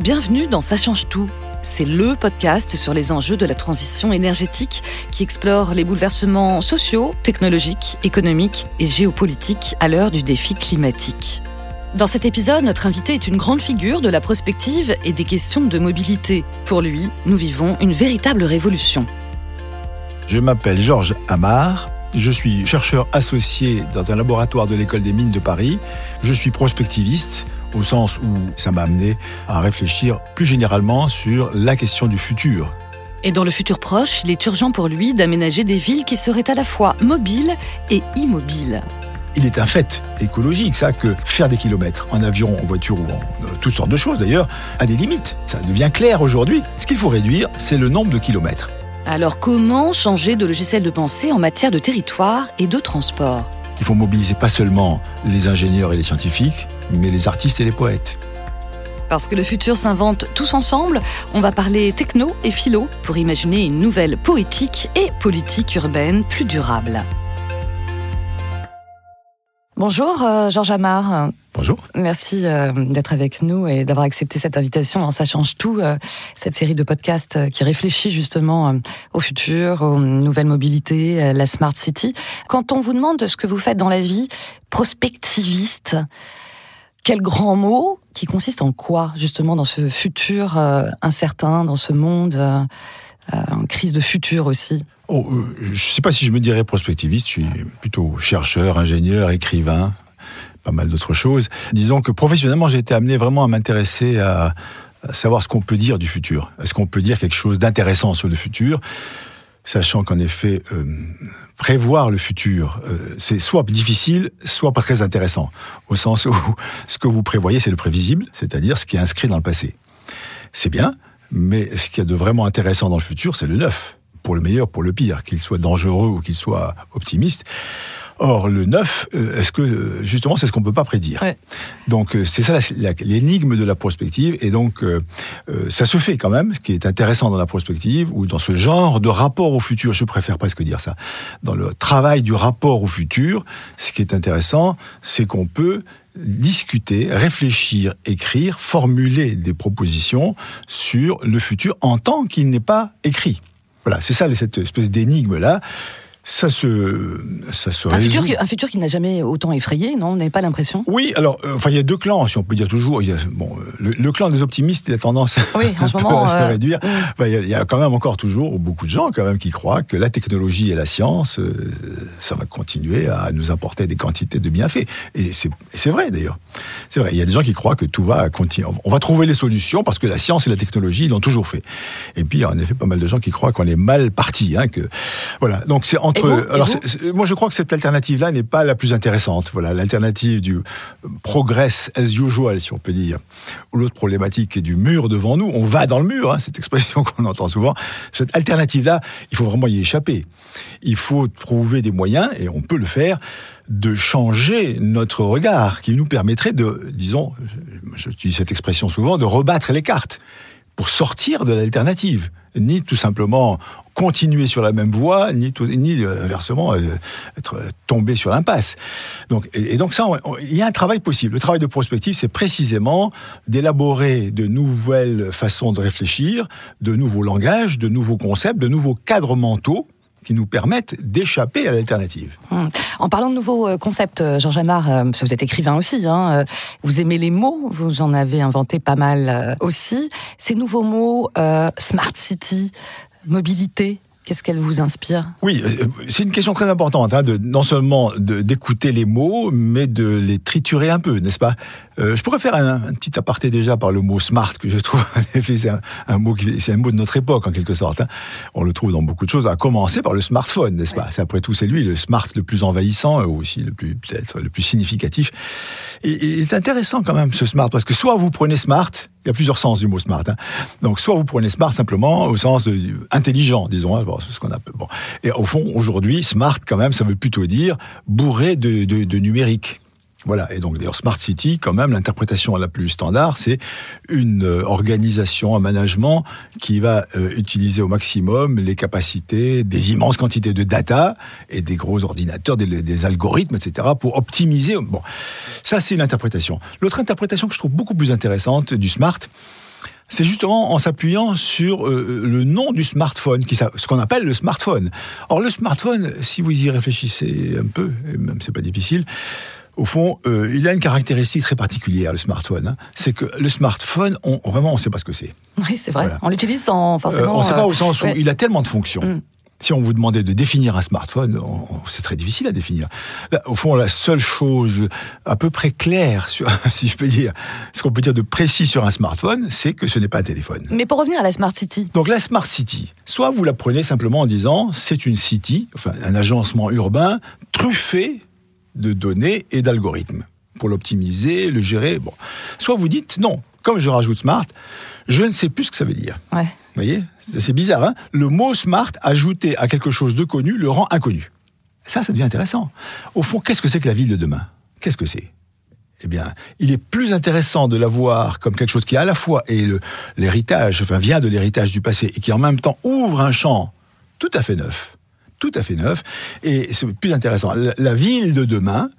Bienvenue dans Ça change tout. C'est le podcast sur les enjeux de la transition énergétique qui explore les bouleversements sociaux, technologiques, économiques et géopolitiques à l'heure du défi climatique. Dans cet épisode, notre invité est une grande figure de la prospective et des questions de mobilité. Pour lui, nous vivons une véritable révolution. Je m'appelle Georges Amar. Je suis chercheur associé dans un laboratoire de l'école des mines de Paris. Je suis prospectiviste au sens où ça m'a amené à réfléchir plus généralement sur la question du futur. Et dans le futur proche, il est urgent pour lui d'aménager des villes qui seraient à la fois mobiles et immobiles. Il est un fait écologique, ça, que faire des kilomètres en avion, en voiture ou en euh, toutes sortes de choses d'ailleurs, a des limites. Ça devient clair aujourd'hui. Ce qu'il faut réduire, c'est le nombre de kilomètres. Alors comment changer de logiciel de pensée en matière de territoire et de transport? Il faut mobiliser pas seulement les ingénieurs et les scientifiques, mais les artistes et les poètes. Parce que le futur s'invente tous ensemble, on va parler techno et philo pour imaginer une nouvelle poétique et politique urbaine plus durable. Bonjour euh, Georges Amar. Bonjour. Merci euh, d'être avec nous et d'avoir accepté cette invitation dans Ça change tout, euh, cette série de podcasts euh, qui réfléchit justement euh, au futur, aux nouvelles mobilités, euh, la smart city. Quand on vous demande ce que vous faites dans la vie, prospectiviste, quel grand mot qui consiste en quoi justement dans ce futur euh, incertain, dans ce monde euh, euh, en crise de futur aussi? Oh, je ne sais pas si je me dirais prospectiviste, je suis plutôt chercheur, ingénieur, écrivain, pas mal d'autres choses. Disons que professionnellement, j'ai été amené vraiment à m'intéresser à savoir ce qu'on peut dire du futur. Est-ce qu'on peut dire quelque chose d'intéressant sur le futur? Sachant qu'en effet, euh, prévoir le futur, euh, c'est soit difficile, soit pas très intéressant. Au sens où ce que vous prévoyez, c'est le prévisible, c'est-à-dire ce qui est inscrit dans le passé. C'est bien, mais ce qu'il y a de vraiment intéressant dans le futur, c'est le neuf. Pour le meilleur, pour le pire, qu'il soit dangereux ou qu'il soit optimiste. Or, le neuf, euh, est-ce que euh, justement, c'est ce qu'on peut pas prédire Ouais. Donc, euh, c'est ça l'énigme de la prospective, et donc euh, euh, ça se fait quand même. Ce qui est intéressant dans la prospective ou dans ce genre de rapport au futur, je préfère presque dire ça, dans le travail du rapport au futur, ce qui est intéressant, c'est qu'on peut discuter, réfléchir, écrire, formuler des propositions sur le futur en tant qu'il n'est pas écrit. Voilà, c'est ça cette espèce d'énigme là. Ça se, ça se un futur, qui, un futur qui n'a jamais autant effrayé, non Vous n'avez pas l'impression? Oui, alors, euh, enfin, il y a deux clans, si on peut dire toujours. Il y a, bon, le, le clan des optimistes, il a tendance Oui, en ce moment, à se euh, réduire. Enfin, il, y a, il y a quand même encore toujours beaucoup de gens quand même qui croient que la technologie et la science, euh, ça va continuer à nous apporter des quantités de bienfaits. Et c'est vrai d'ailleurs. C'est vrai. Il y a des gens qui croient que tout va continuer. On va trouver les solutions parce que la science et la technologie l'ont toujours fait. Et puis, il y a en effet pas mal de gens qui croient qu'on est mal parti. Hein, que voilà. Donc c'est entre. Vous alors, moi, je crois que cette alternative-là n'est pas la plus intéressante. Voilà, l'alternative du progress as usual, si on peut dire, ou l'autre problématique est du mur devant nous. On va dans le mur, hein, cette expression qu'on entend souvent. Cette alternative-là, il faut vraiment y échapper. Il faut trouver des moyens, et on peut le faire, de changer notre regard, qui nous permettrait de, disons, je, je utilise cette expression souvent, de rebattre les cartes pour sortir de l'alternative, ni tout simplement continuer sur la même voie, ni, tout- ni euh, inversement euh, être euh, tombé sur l'impasse. Donc, et, donc ça, il y a un travail possible. Le travail de prospective, c'est précisément d'élaborer de nouvelles façons de réfléchir, de nouveaux langages, de nouveaux concepts, de nouveaux cadres mentaux qui nous permettent d'échapper à l'alternative. Hum. En parlant de nouveaux euh, concepts, euh, Georges Amar, euh, parce que vous êtes écrivain aussi, hein, euh, vous aimez les mots, vous en avez inventé pas mal euh, aussi. Ces nouveaux mots, euh, smart city, mobilité, qu'est-ce qu'elles vous inspirent Oui, euh, c'est une question très importante, hein, de, non seulement d'écouter les mots, mais de les triturer un peu, n'est-ce pas? Euh, Je pourrais faire un, un petit aparté déjà par le mot smart, que je trouve, en effet, c'est un, un mot qui, c'est un mot de notre époque, en quelque sorte. hein. On le trouve dans beaucoup de choses, à commencer par le smartphone, n'est-ce pas? C'est après tout, c'est lui, le smart le plus envahissant, euh, aussi le plus, peut-être, le plus significatif. Et, et c'est intéressant quand même, ce smart, parce que soit vous prenez smart, il y a plusieurs sens du mot smart. hein. Donc, soit vous prenez smart simplement au sens intelligent, disons, hein, bon, ce qu'on appelle. Bon. Et au fond, aujourd'hui, smart, quand même, ça veut plutôt dire bourré de, de, de numérique. Voilà. Et donc, d'ailleurs, Smart City, quand même, l'interprétation la plus standard, c'est une euh, organisation, un management qui va euh, utiliser au maximum les capacités des immenses quantités de data et des gros ordinateurs, des, algorithmes, etc., pour optimiser. Bon, ça, c'est une interprétation. L'autre interprétation que je trouve beaucoup plus intéressante du Smart, c'est justement en s'appuyant sur euh, le nom du smartphone, ce qu'on appelle le smartphone. Or, le smartphone, si vous y réfléchissez un peu, et même c'est pas difficile, au fond, euh, il a une caractéristique très particulière, le smartphone. Hein. C'est que le smartphone, on, vraiment, on ne sait pas ce que c'est. Oui, c'est vrai. On l'utilise sans forcément. on ne sait pas au sens où il a tellement de fonctions. Mm. Si on vous demandait de définir un smartphone, c'est très difficile à définir. au fond, la seule chose à peu près claire, si je peux dire, ce qu'on peut dire de précis sur un smartphone, c'est que ce n'est pas un téléphone. Mais pour revenir à la Smart City. Donc la Smart City, soit vous la prenez simplement en disant c'est une city, enfin un agencement urbain truffé de données et d'algorithmes pour l'optimiser, le gérer. Bon. Soit vous dites non, comme je rajoute smart, je ne sais plus ce que ça veut dire. Ouais. Vous voyez? C'est bizarre, hein? Le mot smart ajouté à quelque chose de connu le rend inconnu. Ça, ça devient intéressant. Au fond, qu'est-ce que c'est que la ville de demain? Qu'est-ce que c'est? Eh bien, il est plus intéressant de la voir comme quelque chose qui à la fois est l'héritage, enfin vient de l'héritage du passé et qui en même temps ouvre un champ tout à fait neuf, tout à fait neuf. Et c'est plus intéressant. la ville de demain,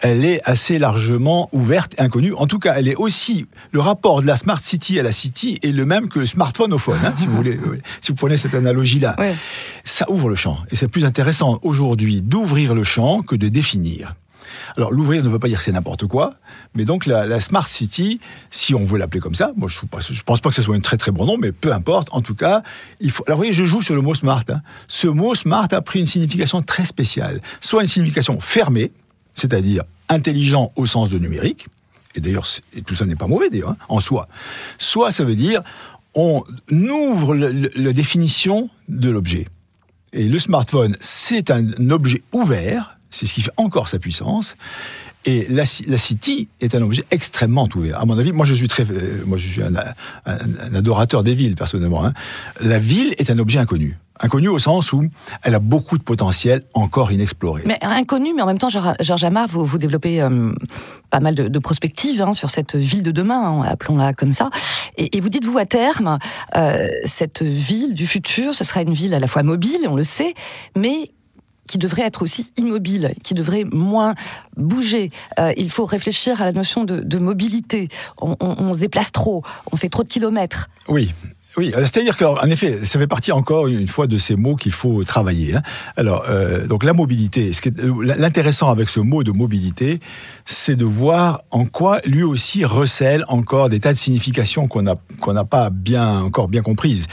elle est assez largement ouverte et inconnue. En tout cas, elle est aussi le rapport de la smart city à la city est le même que le smartphone au phone, hein, si vous voulez, si vous prenez cette analogie-là. Ça ouvre le champ et c'est plus intéressant aujourd'hui d'ouvrir le champ que de définir. Alors l'ouvrir ne veut pas dire c'est n'importe quoi, mais donc la, smart city, si on veut l'appeler comme ça, moi je ne pense pas que ce soit un très très bon nom, mais peu importe. En tout cas, il faut. Alors vous voyez, je joue sur le mot smart. Hein. Ce mot smart a pris une signification très spéciale, soit une signification fermée, c'est-à-dire intelligent au sens de numérique, et d'ailleurs tout ça n'est pas mauvais d'ailleurs hein, en soi, soit ça veut dire on ouvre la définition de l'objet. Et le smartphone, c'est un objet ouvert, c'est ce qui fait encore sa puissance. Et la, City est un objet extrêmement ouvert. À mon avis, moi je suis très, euh, moi je suis un, adorateur des villes personnellement. Hein. La ville est un objet inconnu. Inconnue au sens où elle a beaucoup de potentiel encore inexploré. Mais inconnu, mais en même temps, Georges Amar, vous, vous développez euh, pas mal de, de prospectives hein, sur cette ville de demain, hein, appelons-la comme ça. Et, et, vous dites, vous, à terme, euh, cette ville du futur, ce sera une ville à la fois mobile, on le sait, mais qui devrait être aussi immobile, qui devrait moins bouger. Euh, il faut réfléchir à la notion de, mobilité. On, se déplace trop, on fait trop de kilomètres. Oui, oui, euh, c'est-à-dire qu'en effet, ça fait partie encore une fois de ces mots qu'il faut travailler. Hein. Alors, euh, donc la mobilité, l'intéressant avec ce mot de mobilité, c'est de voir en quoi lui aussi recèle encore des tas de significations qu'on n'a qu'on n'a pas bien encore bien comprises.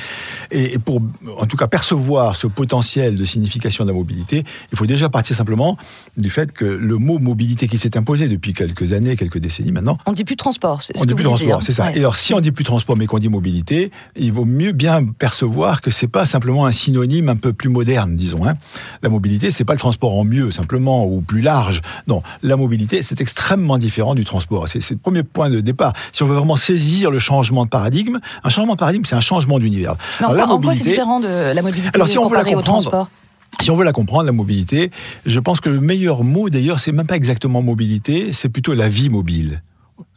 Et, pour, en tout cas, percevoir ce potentiel de signification de la mobilité, il faut déjà partir simplement du fait que le mot mobilité qui s'est imposé depuis quelques années, quelques décennies maintenant. On dit plus transport. On dit plus transport, c'est ça. Et alors, si on dit plus transport mais qu'on dit mobilité, il vaut mieux bien percevoir que c'est pas simplement un synonyme un peu plus moderne, disons. Hein. La mobilité, c'est pas le transport en mieux simplement ou plus large. Non, la mobilité, c'est extrêmement différent du transport. C'est le premier point de départ. Si on veut vraiment saisir le changement de paradigme, un changement de paradigme, c'est un changement d'univers. Alors, en quoi c'est différent de la mobilité Alors, si on veut la comprendre, si on veut la comprendre, la mobilité, je pense que le meilleur mot d'ailleurs, c'est même pas exactement mobilité, c'est plutôt la vie mobile.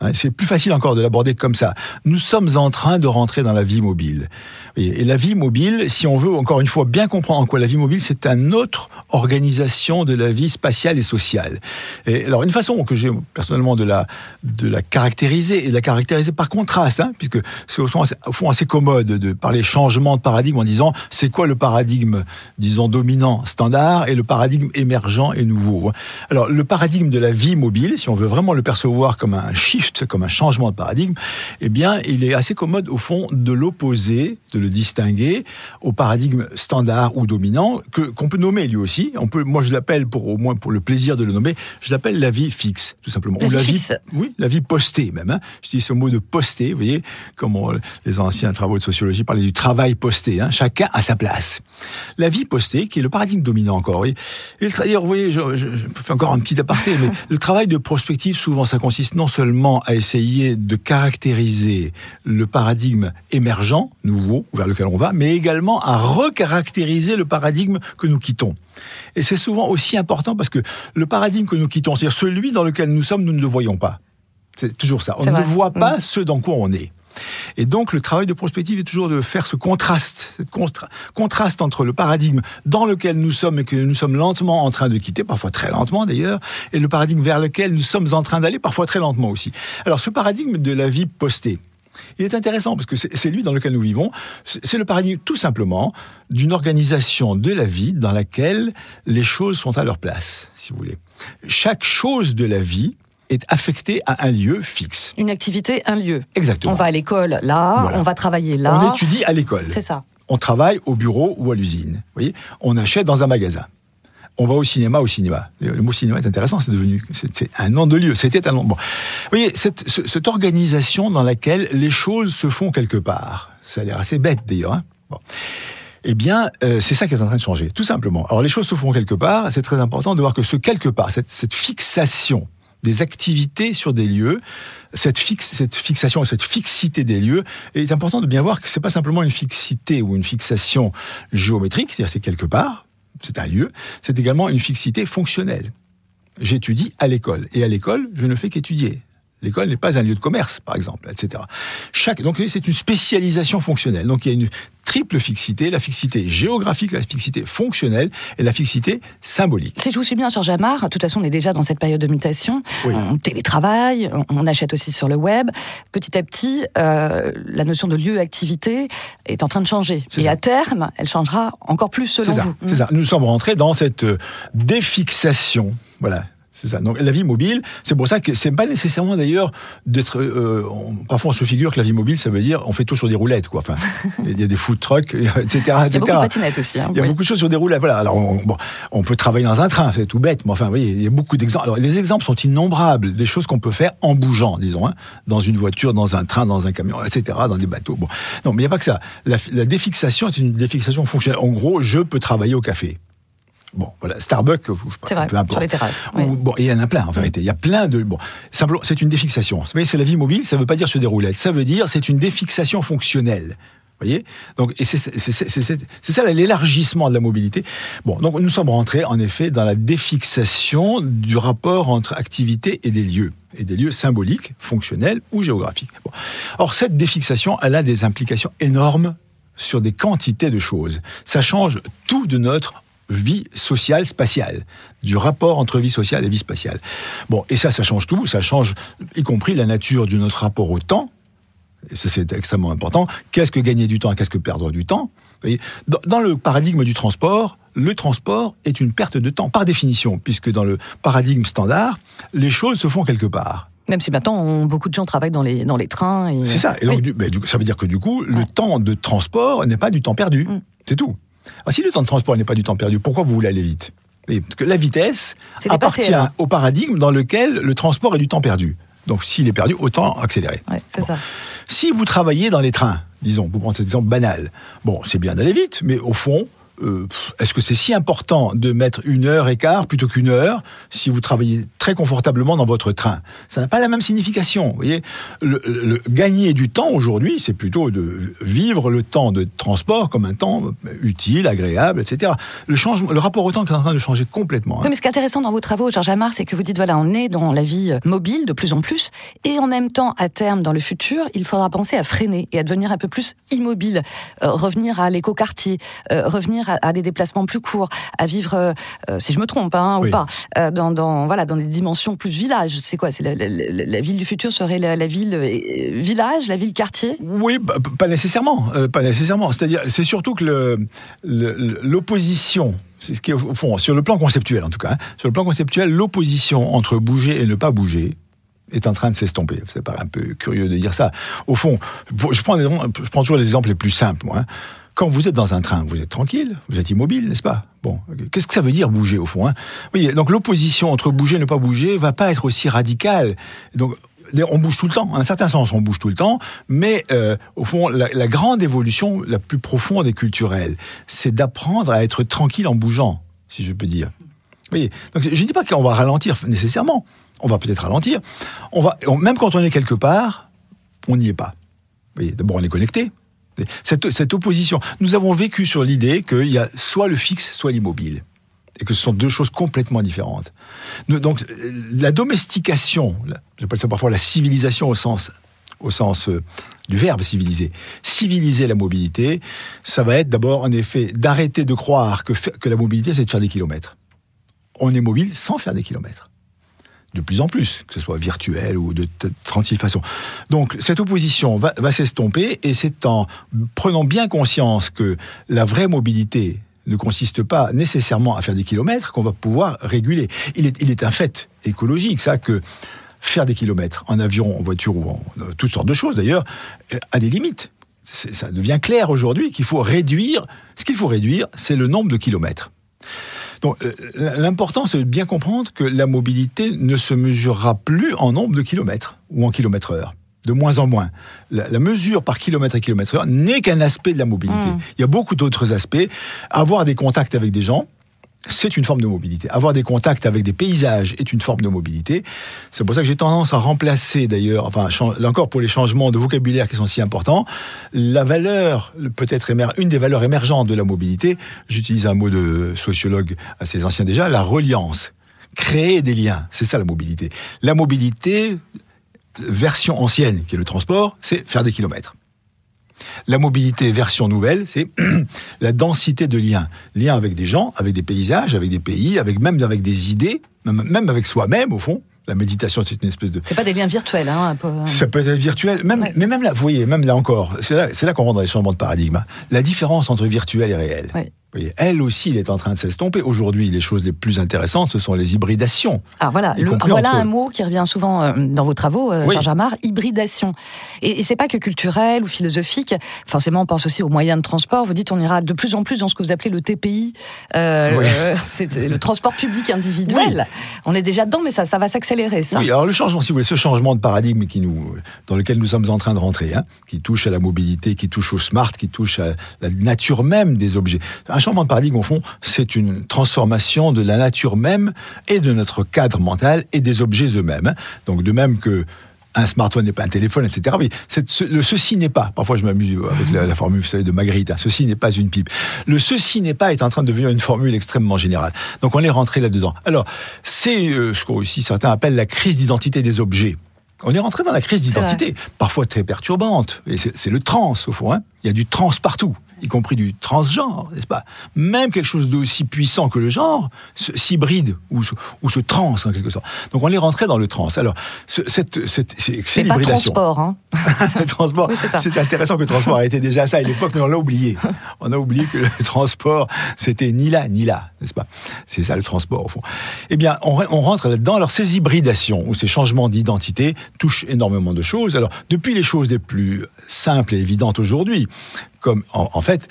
Hein, c'est plus facile encore de l'aborder comme ça. Nous sommes en train de rentrer dans la vie mobile. Et la vie mobile, si on veut encore une fois bien comprendre en quoi la vie mobile, c'est une autre organisation de la vie spatiale et sociale. Et alors une façon que j'ai personnellement de la, de la caractériser, et de la caractériser par contraste, hein, puisque c'est au fond, assez, au fond assez commode de parler changement de paradigme en disant c'est quoi le paradigme, disons, dominant, standard, et le paradigme émergent et nouveau. Alors le paradigme de la vie mobile, si on veut vraiment le percevoir comme un shift, comme un changement de paradigme, eh bien, il est assez commode, au fond, de l'opposer, de le distinguer au paradigme standard ou dominant, que, qu'on peut nommer lui aussi. On peut, moi, je l'appelle, pour, au moins pour le plaisir de le nommer, je l'appelle la vie fixe, tout simplement. La ou vie la fixe. vie, oui, la vie postée, même. Hein. Je dis ce mot de posté, vous voyez, comme les anciens travaux de sociologie parlaient du travail posté. Hein. Chacun à sa place. La vie postée, qui est le paradigme dominant encore. Oui. Et d'ailleurs, vous voyez, je, je, je fais encore un petit aparté, mais le travail de prospective, souvent, ça consiste non seulement à essayer de caractériser le paradigme émergent, nouveau, vers lequel on va, mais également à recaractériser le paradigme que nous quittons. Et c'est souvent aussi important parce que le paradigme que nous quittons, c'est-à-dire celui dans lequel nous sommes, nous ne le voyons pas. C'est toujours ça. On ne voit pas mm. ce dans quoi on est. Et donc, le travail de prospective est toujours de faire ce contraste, cette contraste entre le paradigme dans lequel nous sommes et que nous sommes lentement en train de quitter, parfois très lentement d'ailleurs, et le paradigme vers lequel nous sommes en train d'aller, parfois très lentement aussi. Alors, ce paradigme de la vie postée, Il est intéressant parce que c'est lui dans lequel nous vivons. C'est le paradigme tout simplement d'une organisation de la vie dans laquelle les choses sont à leur place, si vous voulez. Chaque chose de la vie est affectée à un lieu fixe. Une activité, un lieu. Exactement. On va à l'école là, on va travailler là. On étudie à l'école. C'est ça. On travaille au bureau ou à l'usine. Vous voyez On achète dans un magasin on va au cinéma, au cinéma. Le mot cinéma est intéressant, c'est devenu c'est un nom de lieu. C'était un nom. Bon, vous voyez cette, cette, organisation dans laquelle les choses se font quelque part. Ça a l'air assez bête d'ailleurs. Hein bon. Eh bien, euh, c'est ça qui est en train de changer, tout simplement. Alors les choses se font quelque part. C'est très important de voir que ce quelque part, cette, cette fixation des activités sur des lieux, cette, fixe, cette fixation, cette fixité des lieux, est important de bien voir que c'est pas simplement une fixité ou une fixation géométrique, c'est-à-dire c'est quelque part, c'est un lieu, c'est également une fixité fonctionnelle. J'étudie à l'école, et à l'école, je ne fais qu'étudier. L'école n'est pas un lieu de commerce, par exemple, etc. Chaque, donc c'est une spécialisation fonctionnelle. Donc il y a une triple fixité, la fixité géographique, la fixité fonctionnelle et la fixité symbolique. Si je vous suis bien, Georges Amar, de toute façon, on est déjà dans cette période de mutation. On télétravaille, on achète aussi sur le web. Petit à petit, euh, la notion de lieu-activité est en train de changer. Et à terme, elle changera encore plus selon vous. C'est ça. Nous sommes rentrés dans cette euh, défixation. Voilà, c'est ça. Donc la vie mobile, c'est pour ça que c'est pas nécessairement d'ailleurs d'être. Euh, parfois on se figure que la vie mobile, ça veut dire on fait tout sur des roulettes, quoi. Enfin, il y a des food trucks, etc. Il y a beaucoup de patinettes aussi. Hein, il y a beaucoup de choses sur des roulettes. Voilà. Alors on, bon, on peut travailler dans un train, c'est tout bête, mais enfin, vous voyez, il y a beaucoup d'exemples. Alors les exemples sont innombrables, des choses qu'on peut faire en bougeant, disons, hein, dans une voiture, dans un train, dans un camion, etc., dans des bateaux. Bon, non, mais il n'y a pas que ça. La, la défixation, c'est une défixation fonctionnelle. En gros, je peux travailler au café. Bon, voilà, Starbucks, c'est vrai, sur les terrasses. bon, il y en a plein en vérité. Il y a plein de bon. Simplement, c'est une défixation. Vous voyez, c'est la vie mobile. Ça ne veut pas dire des roulettes. Ça veut dire c'est une défixation fonctionnelle. Vous voyez? Donc, et c'est ça l'élargissement de la mobilité. Bon, donc nous sommes rentrés en effet dans la défixation du rapport entre activité et des lieux, et des lieux symboliques, fonctionnels ou géographiques. Bon. Or, cette défixation, elle a des implications énormes sur des quantités de choses. Ça change tout de notre vie sociale spatiale, du rapport entre vie sociale et vie spatiale. Bon, et ça, ça change tout, ça change y compris la nature de notre rapport au temps. Et ça, c'est extrêmement important. Qu'est-ce que gagner du temps et qu'est-ce que perdre du temps? Dans, le paradigme du transport, le transport est une perte de temps, par définition, puisque dans le paradigme standard, les choses se font quelque part. Même si maintenant, beaucoup de gens travaillent dans les, dans les trains. C'est ça. Et donc, ça veut dire que du coup, le temps de transport n'est pas du temps perdu. Mm. C'est tout. Alors, si le temps de transport n'est pas du temps perdu, pourquoi vous voulez aller vite? Parce que la vitesse appartient au paradigme dans lequel le transport est du temps perdu. Donc s'il est perdu, autant accélérer. Si vous travaillez dans les trains, disons, vous prenez cet exemple banal, bon, c'est bien d'aller vite, mais au fond, euh, est-ce que c'est si important de mettre une heure et quart plutôt qu'une heure si vous travaillez très confortablement dans votre train? Ça n'a pas la même signification. Vous voyez, le, gagner du temps aujourd'hui, c'est plutôt de vivre le temps de transport comme un temps utile, agréable, etc. Le, changement, le rapport au temps est en train de changer complètement. Hein. mais ce qui est intéressant dans vos travaux, Georges Amar, c'est que vous dites voilà, on est dans la vie euh, mobile de plus en plus, et en même temps, à terme, dans le futur, il faudra penser à freiner et à devenir un peu plus immobile, euh, revenir à l'éco-quartier, revenir à, des déplacements plus courts, à vivre, euh, euh, si je me trompe hein, ou pas, euh, dans, dans, voilà, dans des dimensions plus village. C'est quoi? C'est la, la, ville du futur serait la, ville village, la ville quartier? Oui, bah, pas nécessairement, pas nécessairement. C'est-à-dire, c'est surtout que l'opposition c'est ce qui est au fond, sur le plan conceptuel en tout cas, hein, sur le plan conceptuel, l'opposition entre bouger et ne pas bouger est en train de s'estomper. Ça paraît un peu curieux de dire ça. Au fond, je prends, je prends toujours les exemples les plus simples. Moi, hein. Quand vous êtes dans un train, vous êtes tranquille, vous êtes immobile, n'est-ce pas? Bon, qu'est-ce que ça veut dire bouger au fond hein? Oui, donc l'opposition entre bouger et ne pas bouger va pas être aussi radicale. Donc on bouge tout le temps. En un certain sens, on bouge tout le temps, mais euh, au fond, la, la, grande évolution, la plus profonde et culturelle, c'est d'apprendre à être tranquille en bougeant, si je peux dire. Oui. Donc je ne dis pas qu'on va ralentir nécessairement. On va peut-être ralentir. On va, même quand on est quelque part, on n'y est pas. D'abord, on est connecté. Cette, opposition. Nous avons vécu sur l'idée qu'il y a soit le fixe, soit l'immobile. Et que ce sont deux choses complètement différentes. donc, la domestication, j'appelle ça parfois la civilisation au sens, au sens euh, du verbe civiliser. Civiliser la mobilité, ça va être d'abord, en effet, d'arrêter de croire que, que la mobilité, c'est de faire des kilomètres. On est mobile sans faire des kilomètres de plus en plus, que ce soit virtuel ou de 36 façons. Donc cette opposition va, s'estomper et c'est en prenant bien conscience que la vraie mobilité ne consiste pas nécessairement à faire des kilomètres qu'on va pouvoir réguler. Il est, il est un fait écologique, ça, que faire des kilomètres en avion, en voiture ou en euh, toutes sortes de choses d'ailleurs, euh, a des limites. Ça devient clair aujourd'hui qu'il faut réduire. Ce qu'il faut réduire, c'est le nombre de kilomètres. Donc euh, l'important, c'est de bien comprendre que la mobilité ne se mesurera plus en nombre de kilomètres ou en kilomètres heure de moins en moins. La, mesure par kilomètre à kilomètre heure n'est qu'un aspect de la mobilité. Mmh. Il y a beaucoup d'autres aspects. Avoir des contacts avec des gens, c'est une forme de mobilité. Avoir des contacts avec des paysages est une forme de mobilité. C'est pour ça que j'ai tendance à remplacer d'ailleurs, enfin encore pour les changements de vocabulaire qui sont si importants, la valeur, peut-être une des valeurs émergentes de la mobilité, j'utilise un mot de sociologue assez ancien déjà, la reliance. Créer des liens, c'est ça la mobilité. La mobilité, version ancienne, qui est le transport, c'est faire des kilomètres. La mobilité version nouvelle, c'est la densité de liens. Liens avec des gens, avec des paysages, avec des pays, avec même avec des idées, même, avec soi-même au fond. La méditation, c'est une espèce de. C'est pas des liens virtuels, hein. Ça peut être virtuel, même, mais même là, vous voyez, même là encore, c'est là, là qu'on rentre dans les changements de paradigme. La différence entre virtuel et réel elle aussi, il est en train de s'estomper. Aujourd'hui, les choses les plus intéressantes, ce sont les hybridations. Alors voilà, voilà un mot qui revient souvent euh, dans vos travaux, euh, Georges Amar, hybridation. Et, et c'est pas que culturel ou philosophique. Forcément, on pense aussi aux moyens de transport. Vous dites, on ira de plus en plus dans ce que vous appelez le TPI, euh, c'est le transport public individuel. On est déjà dedans, mais ça, ça va s'accélérer. Ça. Oui, alors le changement, si vous voulez, ce changement de paradigme qui nous, dans lequel nous sommes en train de rentrer, hein, qui touche à la mobilité, qui touche au smart, qui touche à la nature même des objets un changement de paradigme, au fond, c'est une transformation de la nature même et de notre cadre mental et des objets eux-mêmes. Donc, de même que un smartphone n'est pas un téléphone, etc. Oui, le ceci n'est pas. Parfois, je m'amuse avec la, formule, vous savez, de Magritte. Hein, ceci n'est pas une pipe. Le ceci n'est pas est en train de devenir une formule extrêmement générale. Donc, on est rentré là-dedans. Alors, c'est euh, ce qu'aussi certains appellent la crise d'identité des objets. On est rentré dans la crise d'identité, parfois très perturbante. Et c'est le trans, au fond. Hein. Il y a du trans partout y compris du transgenre, n'est-ce pas? Même quelque chose d'aussi puissant que le genre s'hybride ou, ou, se trans en quelque sorte. Donc on est rentré dans le trans. Alors cette, cette, c'est pas transport, hein le transport. c'est intéressant que le transport a été déjà ça à l'époque, mais on l'a oublié. On a oublié que le transport c'était ni là ni là, n'est-ce pas? C'est ça le transport au fond. Eh bien, on, on rentre là-dedans. Alors ces hybridations ou ces changements d'identité touchent énormément de choses. Alors depuis les choses les plus simples et évidentes aujourd'hui, comme en, fait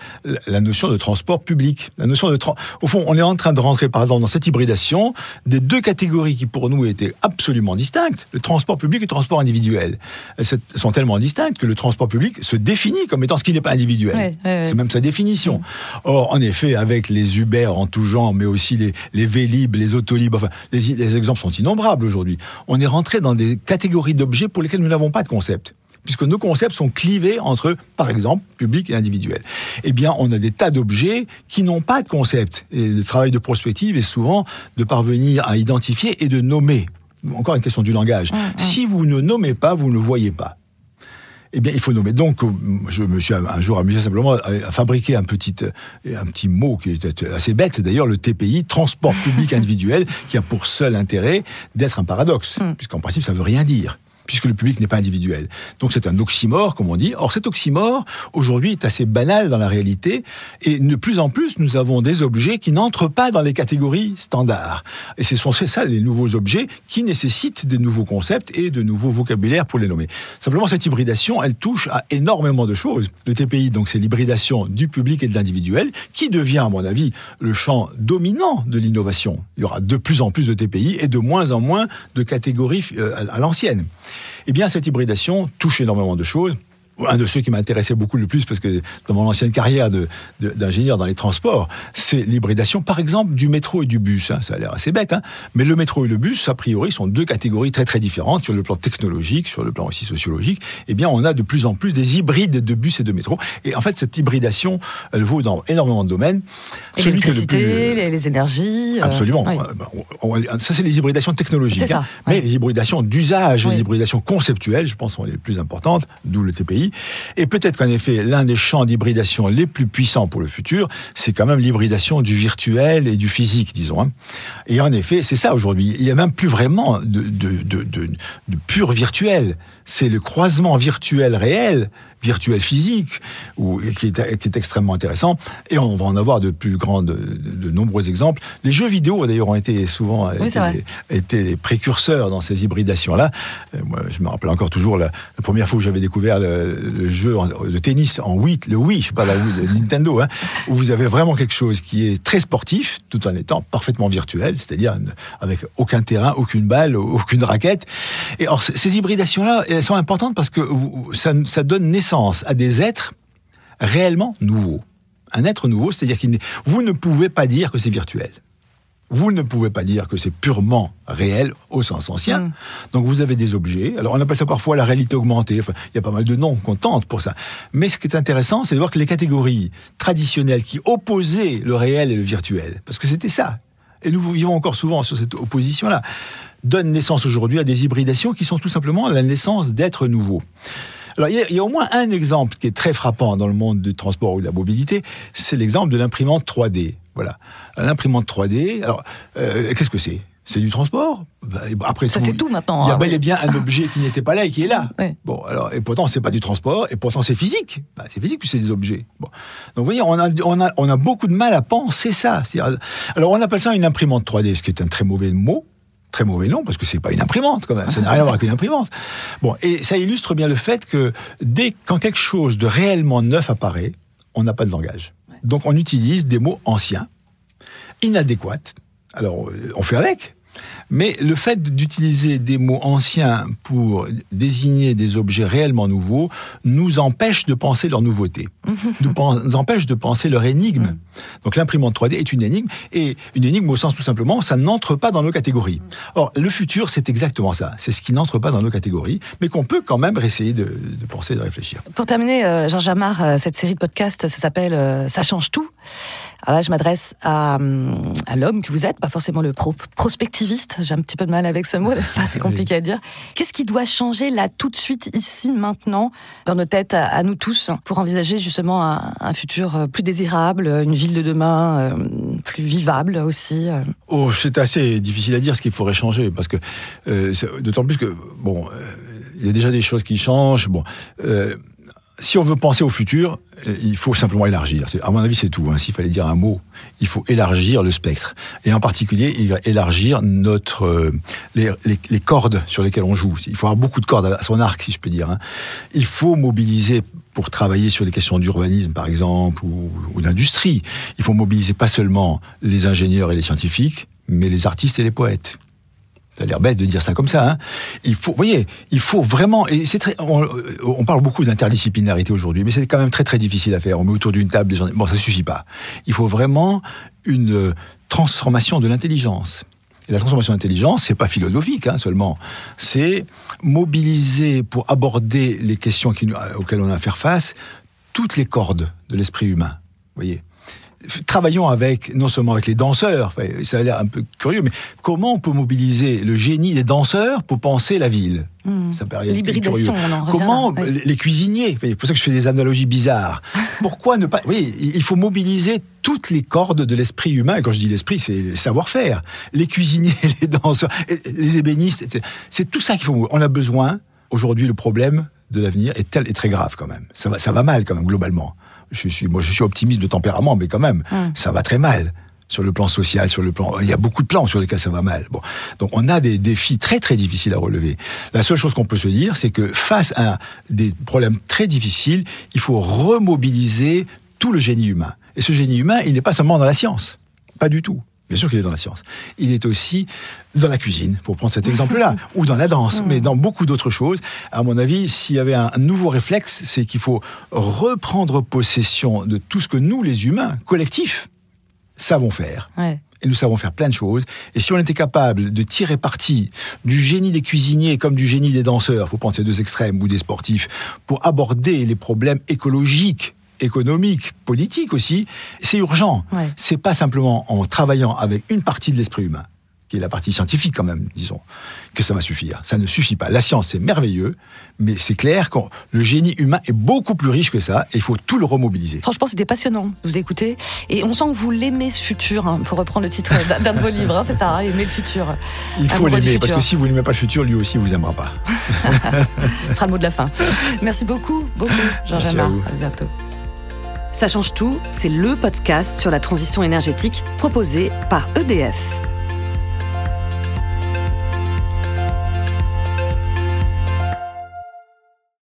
la notion de transport public. La notion de au fond, on est en train de rentrer par exemple dans cette hybridation des deux catégories qui pour nous étaient absolument distinctes, le transport public et le transport individuel. Elles sont tellement distinctes que le transport public se définit comme étant ce qui n'est pas individuel. C'est même sa définition. Or, en effet, avec les Uber en tout genre, mais aussi les, les Vélib, les Autolib, enfin, les, les exemples sont innombrables aujourd'hui. On est rentré dans des catégories d'objets pour lesquels nous n'avons pas de concept puisque nos concepts sont clivés entre, par exemple, public et individuel. Eh bien, on a des tas d'objets qui n'ont pas de concept. Et le travail de prospective est souvent de parvenir à identifier et de nommer. Encore une question du langage. Mmh, mmh. Si vous ne nommez pas, vous ne voyez pas. Eh bien, il faut nommer. Donc, je me suis un jour amusé simplement à fabriquer un petit, un petit mot qui était assez bête, d'ailleurs, le TPI, transport public individuel, qui a pour seul intérêt d'être un paradoxe, mmh. puisqu'en principe, ça ne veut rien dire puisque le public n'est pas individuel. Donc c'est un oxymore, comme on dit. Or cet oxymore, aujourd'hui, est assez banal dans la réalité, et de plus en plus, nous avons des objets qui n'entrent pas dans les catégories standards. Et ce sont ça les nouveaux objets qui nécessitent de nouveaux concepts et de nouveaux vocabulaires pour les nommer. Simplement, cette hybridation, elle touche à énormément de choses. Le TPI, donc, c'est l'hybridation du public et de l'individuel, qui devient, à mon avis, le champ dominant de l'innovation. Il y aura de plus en plus de TPI et de moins en moins de catégories euh, à l'ancienne. Eh bien, cette hybridation touche énormément de choses un de ceux qui m'intéressait beaucoup le plus, parce que dans mon ancienne carrière d'ingénieur dans les transports, c'est l'hybridation, par exemple, du métro et du bus. Hein. Ça a l'air assez bête, hein. mais le métro et le bus, a priori, sont deux catégories très très différentes sur le plan technologique, sur le plan aussi sociologique. Eh bien, on a de plus en plus des hybrides de bus et de métro. Et en fait, cette hybridation, elle vaut dans énormément de domaines. L'électricité, les énergies. Euh, Absolument. Bah, ça, c'est les hybridations technologiques. Hein. Mais les hybridations d'usage, les hybridations conceptuelles, je pense, sont les plus importantes, d'où le TPI Et peut-être qu'en effet, l'un des champs d'hybridation les plus puissants pour le futur, c'est quand même l'hybridation du virtuel et du physique, disons. Hein. Et en effet, c'est ça aujourd'hui. Il n'y a même plus vraiment de, de, de, de pur virtuel. C'est le croisement virtuel réel virtuel physique, ou, qui, est, qui est extrêmement intéressant. Et on va en avoir de plus grands, de, de nombreux exemples. Les jeux vidéo, d'ailleurs, ont été souvent été, été précurseurs dans ces hybridations-là. Euh, moi, je me rappelle encore toujours la, la première fois où j'avais découvert le, le jeu de tennis en Wii, le Wii, je sais pas la Wii, le Nintendo, hein, où vous avez vraiment quelque chose qui est très sportif, tout en étant parfaitement virtuel, c'est-à-dire avec aucun terrain, aucune balle, aucune raquette. Et alors, ces hybridations-là, elles sont importantes parce que ça, ça donne naissance à des êtres réellement nouveaux. Un être nouveau, c'est-à-dire que vous ne pouvez pas dire que c'est virtuel. Vous ne pouvez pas dire que c'est purement réel au sens ancien. Mm. Donc vous avez des objets. Alors on appelle ça parfois la réalité augmentée. Enfin, il y a pas mal de noms qu'on tente pour ça. Mais ce qui est intéressant, c'est de voir que les catégories traditionnelles qui opposaient le réel et le virtuel, parce que c'était ça, et nous vivons encore souvent sur cette opposition-là, donnent naissance aujourd'hui à des hybridations qui sont tout simplement la naissance d'êtres nouveaux. Alors, il y, a, au moins un exemple qui est très frappant dans le monde du transport ou de la mobilité, c'est l'exemple de l'imprimante 3D. Voilà. L'imprimante 3D, alors, euh, qu'est-ce que c'est? C'est du transport? Bah, après ça c'est tout maintenant. Il y a hein. bel et bien un objet qui n'était pas là et qui est là. Bon, alors et pourtant c'est pas du transport et pourtant c'est physique. Bah, c'est physique puis c'est des objets. Bon. Donc vous voyez, on a, on a on a beaucoup de mal à penser ça. Alors on appelle ça une imprimante 3D, ce qui est un très mauvais mot très mauvais nom parce que c'est pas une imprimante quand même, ça n'a rien à voir avec une imprimante. Bon, et ça illustre bien le fait que dès quand quelque chose de réellement neuf apparaît, on n'a pas de langage. Donc on utilise des mots anciens, inadéquats. Alors on fait avec, mais le fait d'utiliser des mots anciens pour désigner des objets réellement nouveaux nous empêche de penser leur nouveauté, nous, empêche de penser leur énigme. Mm. Donc l'imprimante 3D est une énigme, et une énigme au sens tout simplement, ça n'entre pas dans nos catégories. Mm. Or, le futur, c'est exactement ça, c'est ce qui n'entre pas dans nos catégories, mais qu'on peut quand même essayer de, penser, de réfléchir. Pour terminer, euh, Jean Jamard, euh, cette série de podcasts, ça s'appelle euh, Ça change tout. Alors là, je m'adresse à, à l'homme que vous êtes, pas forcément le prospectiviste. J'ai un petit peu de mal avec ce mot, n'est-ce pas? C'est compliqué à dire. Qu'est-ce qui doit changer là, tout de suite, ici, maintenant, dans nos têtes, à, nous tous, pour envisager justement un, futur euh, plus désirable, une ville de demain euh, plus vivable aussi euh? Oh, c'est assez difficile à dire ce qu'il faudrait changer, parce que d'autant plus que bon, il y a déjà des choses qui changent. Bon si on veut penser au futur, euh, il faut simplement élargir. À mon avis, c'est tout. Hein. S'il fallait dire un mot, il faut élargir le spectre. Et en particulier, élargir notre euh, les, cordes sur lesquelles on joue. Il faut avoir beaucoup de cordes à son arc, si je peux dire. Hein. Il faut mobiliser pour travailler sur les questions d'urbanisme, par exemple, ou d'industrie. Il faut mobiliser pas seulement les ingénieurs et les scientifiques, mais les artistes et les poètes. Ça a l'air bête de dire ça comme ça. Hein. Il faut, vous voyez, il faut vraiment. Et c'est très. On, parle beaucoup d'interdisciplinarité aujourd'hui, mais c'est quand même très très difficile à faire. On met autour d'une table des gens. Bon, ça suffit pas. Il faut vraiment une transformation de l'intelligence. Et la transformation de l'intelligence, c'est pas philosophique hein, seulement. C'est mobiliser pour aborder les questions auxquelles on a à faire face toutes les cordes de l'esprit humain. Vous voyez travaillons avec, non seulement avec les danseurs, ça a l'air un peu curieux, mais comment on peut mobiliser le génie des danseurs pour penser la ville? Mmh. Ça paraît L'hybridation, Comment les cuisiniers C'est pour ça que je fais des analogies bizarres. Pourquoi ne pas Oui, il faut mobiliser toutes les cordes de l'esprit humain. Et quand je dis l'esprit, c'est savoir-faire. Les cuisiniers, les danseurs, les ébénistes, c'est tout ça qu'il faut. On a besoin. Aujourd'hui, le problème de l'avenir est, tel, est très grave quand même. Ça va, ça va mal quand même globalement je suis, moi, je suis optimiste de tempérament, mais quand même, ça va très mal sur le plan social, sur le plan, il y a beaucoup de plans sur lesquels ça va mal. Bon, donc on a des défis très très difficiles à relever. La seule chose qu'on peut se dire, c'est que face à des problèmes très difficiles, il faut remobiliser tout le génie humain. Et ce génie humain, il n'est pas seulement dans la science, pas du tout. Bien sûr qu'il est dans la science. Il est aussi dans la cuisine, pour prendre cet exemple-là, ou dans la danse, mais dans beaucoup d'autres choses. À mon avis, s'il y avait un nouveau réflexe, c'est qu'il faut reprendre possession de tout ce que nous, les humains, collectifs, savons faire. Et nous savons faire plein de choses. Et si on était capable de tirer parti du génie des cuisiniers comme du génie des danseurs, faut prendre ces deux extrêmes, ou des sportifs, pour aborder les problèmes écologiques économique, politique aussi, c'est urgent. C'est pas simplement en travaillant avec une partie de l'esprit humain. qui est la partie scientifique quand même, disons, que ça va suffire. Ça ne suffit pas. La science, c'est merveilleux, mais c'est clair que le génie humain est beaucoup plus riche que ça, et il faut tout le remobiliser. Franchement, c'était passionnant de vous écouter, et on sent que vous l'aimez ce futur, hein, pour reprendre le titre d'un de vos livres, hein, c'est ça, hein, aimer le futur. Il faut l'aimer, parce que si vous n'aimez pas le futur, lui aussi vous aimera pas. ce sera le mot de la fin. Merci beaucoup, beaucoup, Georges À, à bientôt. Ça change tout, c'est le podcast sur la transition énergétique proposé par EDF.